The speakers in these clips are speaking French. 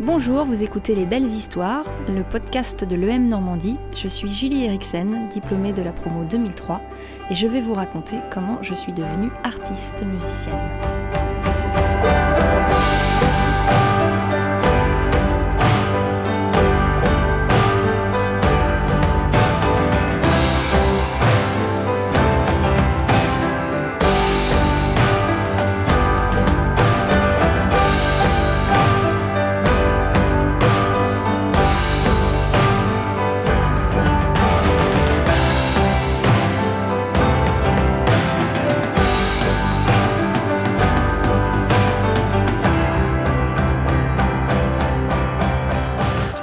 Bonjour, vous écoutez Les Belles Histoires, le podcast de l'EM Normandie. Je suis Julie Eriksen, diplômée de la promo 2003, et je vais vous raconter comment je suis devenue artiste musicienne.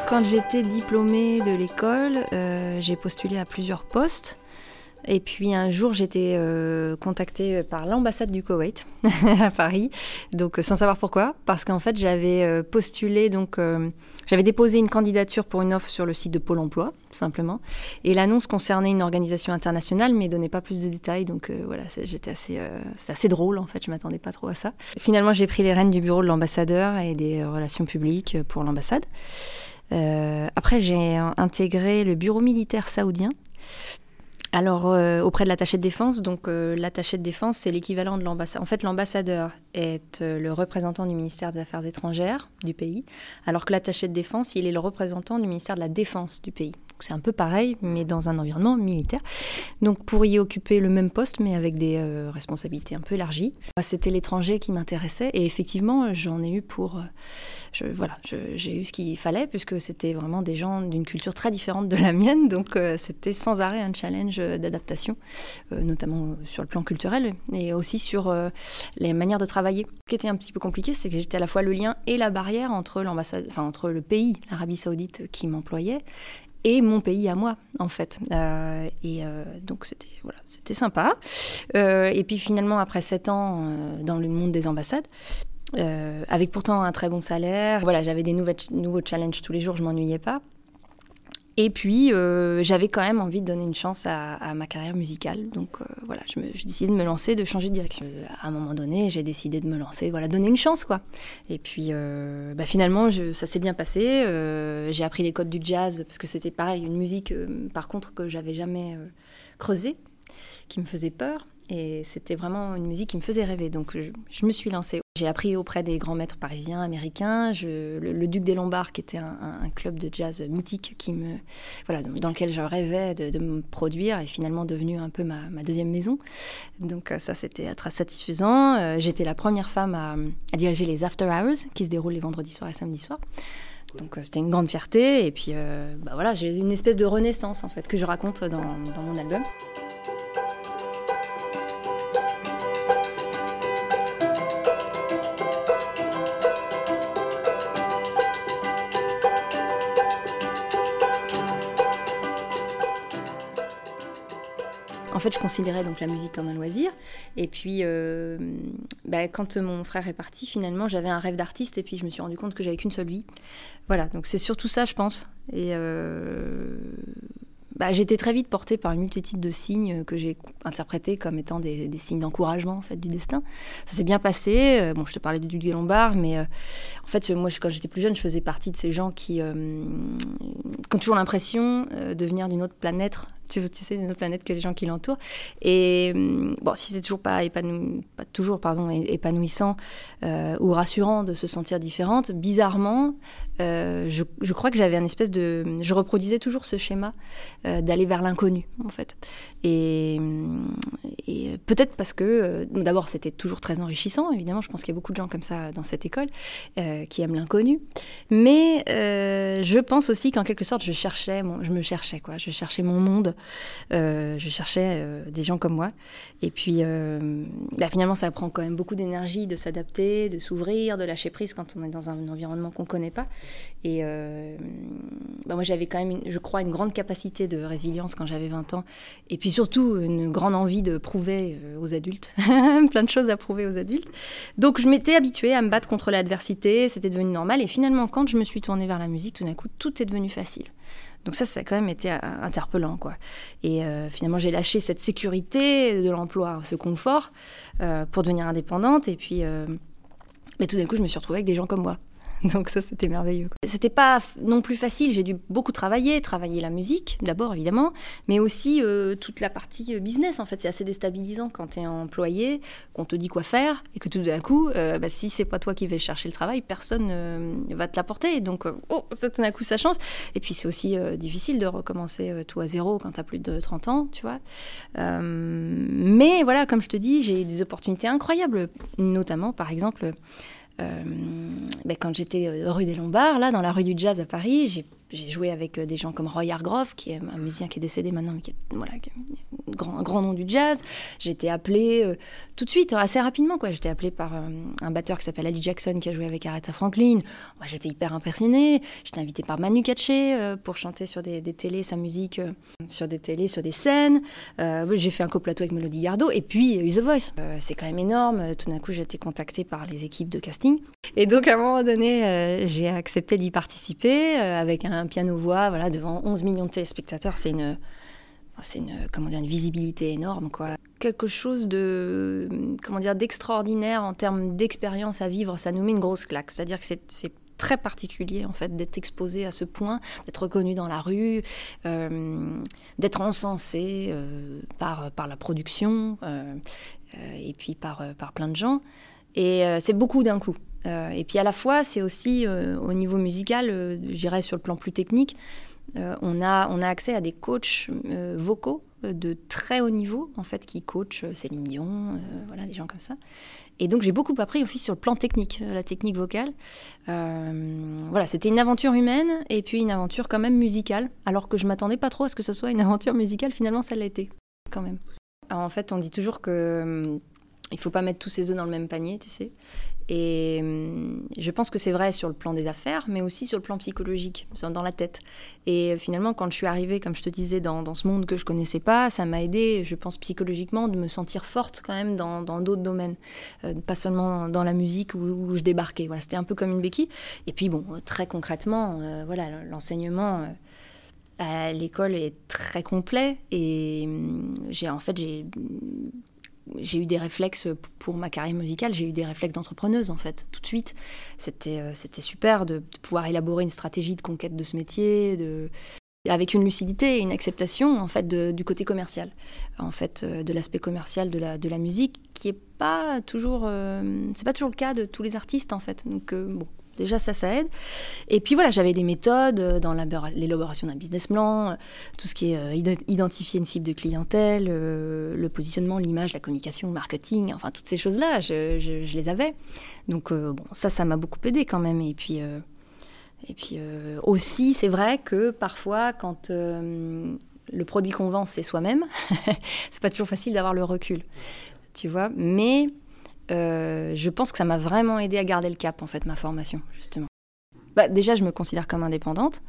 Quand j'étais diplômée de l'école, euh, j'ai postulé à plusieurs postes. Et puis un jour, j'étais euh, contactée par l'ambassade du Koweït à Paris, donc sans savoir pourquoi, parce qu'en fait j'avais euh, postulé, donc j'avais déposé une candidature pour une offre sur le site de Pôle Emploi, tout simplement, et l'annonce concernait une organisation internationale, mais donnait pas plus de détails, donc voilà, j'étais assez, c'est assez drôle en fait, je m'attendais pas trop à ça. Finalement, j'ai pris les rênes du bureau de l'ambassadeur et des relations publiques pour l'ambassade. Euh, après, j'ai intégré le bureau militaire saoudien. Alors, euh, auprès de l'attaché de défense, donc euh, l'attaché de défense, c'est l'équivalent de l'ambassadeur. En fait, l'ambassadeur est le représentant du ministère des Affaires étrangères du pays, alors que l'attaché de défense, il est le représentant du ministère de la Défense du pays. C'est un peu pareil, mais dans un environnement militaire. Donc pour y occuper le même poste, mais avec des euh, responsabilités un peu élargies. C'était l'étranger qui m'intéressait, et effectivement, j'en ai eu pour... Euh, voilà, j'ai eu ce qu'il fallait, puisque c'était vraiment des gens d'une culture très différente de la mienne, donc euh, c'était sans arrêt un challenge d'adaptation, notamment sur le plan culturel, et aussi sur les manières de travailler. Ce qui était un petit peu compliqué, c'est que j'étais à la fois le lien et la barrière entre enfin entre le pays, l'Arabie Saoudite, qui m'employait, et mon pays à moi, en fait. Euh, et euh, donc, c'était voilà, sympa. Euh, et puis, finalement, après sept ans dans le monde des ambassades, avec pourtant un très bon salaire, voilà, j'avais des nouveaux challenges tous les jours, je m'ennuyais pas. Et puis, euh, j'avais quand même envie de donner une chance à, ma carrière musicale. Donc, euh, voilà, j'ai décidé de me lancer, de changer de direction. À un moment donné, j'ai décidé de me lancer, voilà, donner une chance, quoi. Et puis, euh, bah, finalement, ça s'est bien passé. j'ai appris les codes du jazz, parce que c'était pareil, une musique, par contre, que j'avais jamais creusée, qui me faisait peur. Et c'était vraiment une musique qui me faisait rêver. Donc je, me suis lancée. J'ai appris auprès des grands maîtres parisiens, américains. le, Duc des Lombards, qui était un, club de jazz mythique qui me, voilà, dans lequel je rêvais de, me produire, est finalement devenu un peu ma, deuxième maison. Donc ça, c'était très satisfaisant. Euh, j'étais la première femme à, diriger les After Hours, qui se déroulent les vendredis soirs et samedis soirs. Donc euh, c'était une grande fierté. Et puis euh, bah, voilà, j'ai une espèce de renaissance en fait que je raconte dans mon album. Fait, je considérais donc la musique comme un loisir. Et puis, euh, bah, quand mon frère est parti, finalement, j'avais un rêve d'artiste. Et puis, je me suis rendu compte que j'avais qu'une seule vie. Voilà, donc c'est surtout ça, je pense. Et euh, bah, été très vite portée par une multitude de signes que j'ai interprétés comme étant des, signes d'encouragement en fait du destin. Ça s'est bien passé. Euh, bon, je te parlais du Duc Lombard, mais en fait, moi, quand j'étais plus jeune, je faisais partie de ces gens qui, ont toujours l'impression de venir d'une autre planète. Tu, tu sais, d'une autre planète que les gens qui l'entourent. Et bon, si c'est toujours pas, toujours pardon, épanouissant ou rassurant de se sentir différente, bizarrement, je, je, crois que j'avais un espèce de, je reproduisais toujours ce schéma euh, d'aller vers l'inconnu, en fait. Et, peut-être parce que, euh, d'abord, c'était toujours très enrichissant, évidemment, je pense qu'il y a beaucoup de gens comme ça dans cette école euh, qui aiment l'inconnu. Mais je pense aussi qu'en quelque sorte, je cherchais, je me cherchais, quoi. Je cherchais mon monde, je cherchais des gens comme moi. Et puis, bah, finalement, ça prend quand même beaucoup d'énergie de s'adapter, de s'ouvrir, de lâcher prise quand on est dans un environnement qu'on ne connaît pas. Et bah, moi, j'avais quand même, je crois, une grande capacité de résilience quand j'avais 20 ans. Et puis surtout, une grande envie de prouver euh, aux adultes. Plein de choses à prouver aux adultes. Donc je m'étais habituée à me battre contre l'adversité, c'était devenu normal. Et finalement, quand je me suis tournée vers la musique, tout d'un coup, tout est devenu facile. Donc ça, ça a quand même été euh, interpellant, quoi. Et euh, finalement, j'ai lâché cette sécurité de l'emploi, ce confort, pour devenir indépendante. Et puis, mais tout d'un coup, je me suis retrouvée avec des gens comme moi. Donc ça, c'était merveilleux. C'était pas non plus facile. J'ai dû beaucoup travailler, travailler la musique d'abord évidemment, mais aussi euh, toute la partie euh, business. En fait, c'est assez déstabilisant quand tu es employé, qu'on te dit quoi faire et que tout d'un coup, euh, bah, si c'est pas toi qui vais chercher le travail, personne ne va te l'apporter. Donc, oh, ça tout d'un coup, ça change. Et puis c'est aussi difficile de recommencer tout à zéro quand tu as plus de 30 ans, tu vois. mais voilà, comme je te dis, j'ai des opportunités incroyables, notamment par exemple. Ben, quand j'étais rue des Lombards, là, dans la rue du Jazz à Paris, j'ai joué avec euh, des gens comme Roy Hargrove, qui est un musicien qui est décédé maintenant, mais qui est, voilà, grand, grand nom du jazz. J'ai été appelée euh, tout de suite, assez rapidement. quoi. J'étais appelée par euh, un batteur qui s'appelle Ali Jackson, qui a joué avec Aretha Franklin. Moi, j'étais hyper impressionnée. J'étais invitée par Manu Katché pour chanter sur des, des télés, sa musique, sur des télés, sur des scènes. j'ai fait un coplateau avec Melody Gardot. Et puis, The Voice. c'est quand même énorme. Tout d'un coup, j'ai été contactée par les équipes de casting. Et donc, à un moment donné, j'ai accepté d'y participer avec un un piano-voix, voilà, devant 11 millions de téléspectateurs, c'est une, c'est une, comment dire, une visibilité énorme, quoi. Quelque chose de, comment dire, d'extraordinaire en termes d'expérience à vivre, ça nous met une grosse claque. C'est-à-dire que c'est très particulier en fait d'être exposé à ce point, d'être reconnu dans la rue, euh, d'être encensé euh, par, la production euh, et puis par, par plein de gens. Et c'est beaucoup d'un coup. Et puis à la fois, c'est aussi au niveau musical, j'irais sur le plan plus technique, on, a, on a accès à des coachs vocaux de très haut niveau, en fait, qui coachent Céline Dion, voilà, des gens comme ça. Et donc j'ai beaucoup appris aussi sur le plan technique, la technique vocale. voilà, c'était une aventure humaine et puis une aventure quand même musicale, alors que je m'attendais pas trop à ce que ce soit une aventure musicale. Finalement, ça l'a été quand même. en fait, on dit toujours que hum, il faut pas mettre tous ses œufs dans le même panier, tu sais. Et hum, je pense que c'est vrai sur le plan des affaires, mais aussi sur le plan psychologique, dans la tête. Et finalement, quand je suis arrivée, comme je te disais, dans, ce monde que je connaissais pas, ça m'a aidé, je pense psychologiquement, de me sentir forte quand même dans d'autres domaines, euh, pas seulement dans la musique où, je débarquais. Voilà, c'était un peu comme une béquille. Et puis bon, très concrètement, euh, voilà, l'enseignement. Euh, à l'école est très complet et hum, j'ai en fait j'ai j'ai eu des réflexes pour ma carrière musicale, j'ai eu des réflexes d'entrepreneuse en fait, tout de suite. C'était euh, super de, pouvoir élaborer une stratégie de conquête de ce métier, de, avec une lucidité et une acceptation en fait du côté commercial, en fait euh, de l'aspect commercial de la, de la musique qui est pas toujours, euh, pas toujours le cas de tous les artistes en fait. Donc bon, Déjà, ça, ça aide. Et puis voilà, j'avais des méthodes euh, dans l'élaboration d'un business plan, euh, tout ce qui est euh, identifier une cible de clientèle, le positionnement, l'image, la communication, le marketing, enfin toutes ces choses-là, je, les avais. Donc bon, ça, ça m'a beaucoup aidé quand même. Et puis, et puis aussi, c'est vrai que parfois, quand le produit qu'on vend, c'est soi-même, c'est pas toujours facile d'avoir le recul, tu vois. Mais euh, je pense que ça m'a vraiment aidé à garder le cap, en fait, ma formation, justement. Bah, déjà, je me considère comme indépendante,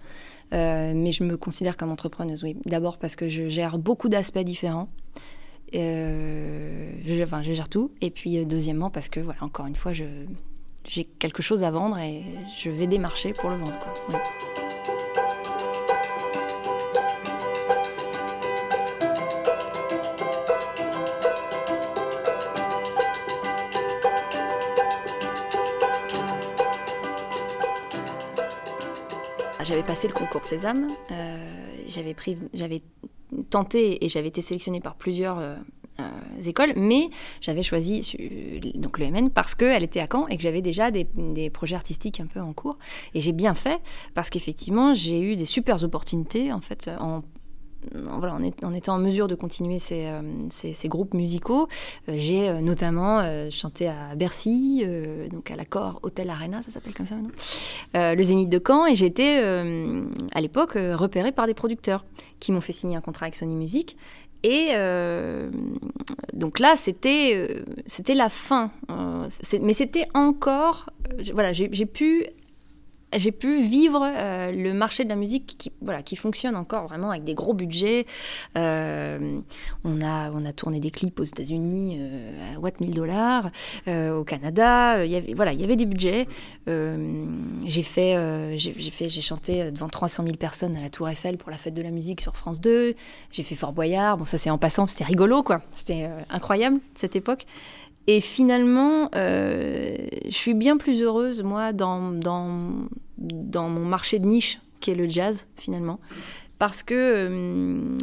euh, mais je me considère comme entrepreneuse, oui. D'abord parce que je gère beaucoup d'aspects différents. Euh, je, enfin, je gère tout. Et puis, deuxièmement, parce que, voilà, encore une fois, j'ai quelque chose à vendre et je vais démarcher pour le vendre. Quoi. J'avais passé le concours Sésame, euh, j'avais j'avais tenté et j'avais été sélectionnée par plusieurs euh, euh, écoles, mais j'avais choisi donc le MN parce qu'elle était à Caen et que j'avais déjà des, des, projets artistiques un peu en cours. Et j'ai bien fait parce qu'effectivement j'ai eu des super opportunités en fait en en, étant en mesure de continuer ces, euh, groupes musicaux, euh, j'ai euh, notamment chanté à Bercy, donc à l'accord Hôtel Arena, ça s'appelle comme ça maintenant, le Zénith de Caen, et j'ai été à l'époque repérée par des producteurs qui m'ont fait signer un contrat avec Sony Music. Et donc là, c'était c'était la fin. mais c'était encore... voilà, j'ai pu j'ai pu vivre euh, le marché de la musique qui, voilà, qui fonctionne encore vraiment avec des gros budgets. Euh, on, a, on a tourné des clips aux États-Unis euh, à Watt 1000 dollars, au Canada. Il y avait, voilà, il y avait des budgets. j'ai fait, j'ai, j'ai chanté devant 300 000 personnes à la Tour Eiffel pour la fête de la musique sur France 2. J'ai fait Fort Boyard. Bon, ça c'est en passant, c'était rigolo, quoi. C'était incroyable cette époque. Et finalement, euh, je suis bien plus heureuse, moi, dans, dans, dans, mon marché de niche, qui est le jazz, finalement. Parce que, euh,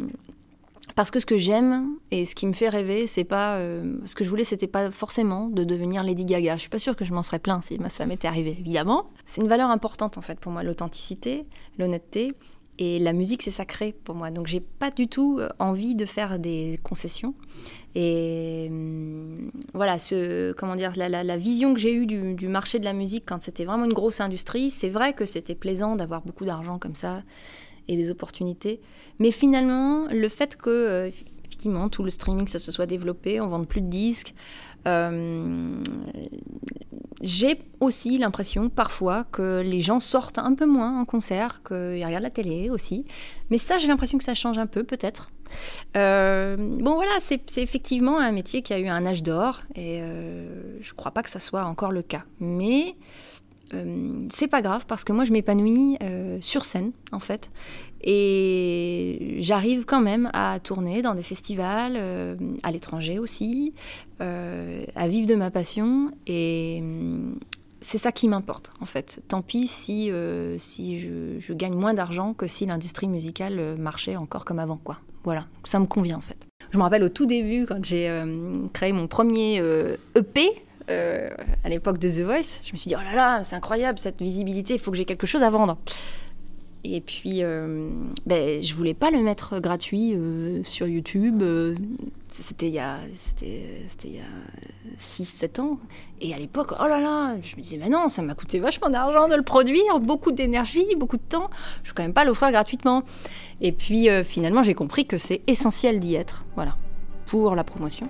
parce que ce que j'aime et ce qui me fait rêver, c'est pas. Euh, ce que je voulais, c'était pas forcément de devenir Lady Gaga. Je suis pas sûre que je m'en serais plein si ça m'était arrivé, évidemment. C'est une valeur importante, en fait, pour moi, l'authenticité, l'honnêteté. Et la musique, c'est sacré pour moi. Donc, j'ai pas du tout envie de faire des concessions. Et hum, voilà, ce, comment dire, la, vision que j'ai eue du, marché de la musique quand c'était vraiment une grosse industrie, c'est vrai que c'était plaisant d'avoir beaucoup d'argent comme ça et des opportunités. Mais finalement, le fait que, euh, effectivement, tout le streaming, ça se soit développé, on vende plus de disques, euh, j'ai aussi l'impression parfois que les gens sortent un peu moins en concert, qu'ils regardent la télé aussi. Mais ça, j'ai l'impression que ça change un peu, peut-être. Euh, bon voilà, c'est effectivement un métier qui a eu un âge d'or et euh, je ne crois pas que ça soit encore le cas. Mais euh, c'est pas grave parce que moi je m'épanouis sur scène en fait et j'arrive quand même à tourner dans des festivals à l'étranger aussi, à vivre de ma passion et c'est ça qui m'importe en fait. Tant pis si, si je, je, gagne moins d'argent que si l'industrie musicale marchait encore comme avant quoi. Voilà, ça me convient en fait. Je me rappelle au tout début, quand j'ai euh, créé mon premier EP, euh, euh, à l'époque de The Voice, je me suis dit, oh là là, c'est incroyable cette visibilité, il faut que j'ai quelque chose à vendre. Et puis, ben, je voulais pas le mettre gratuit sur YouTube. c'était il y a, c'était, il y a 6-7 ans. Et à l'époque, oh là là, je me disais, mais non, ça m'a coûté vachement d'argent de le produire, beaucoup d'énergie, beaucoup de temps. Je ne quand même pas l'offrir gratuitement. Et puis euh, finalement, j'ai compris que c'est essentiel d'y être, voilà, pour la promotion.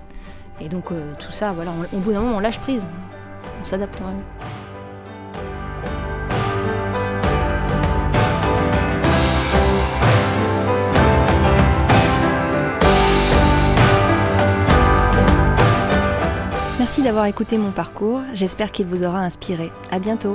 Et donc euh, tout ça, voilà, au bout d'un moment, on lâche prise, on, s'adapte. Merci d'avoir écouté mon parcours, j'espère qu'il vous aura inspiré. À bientôt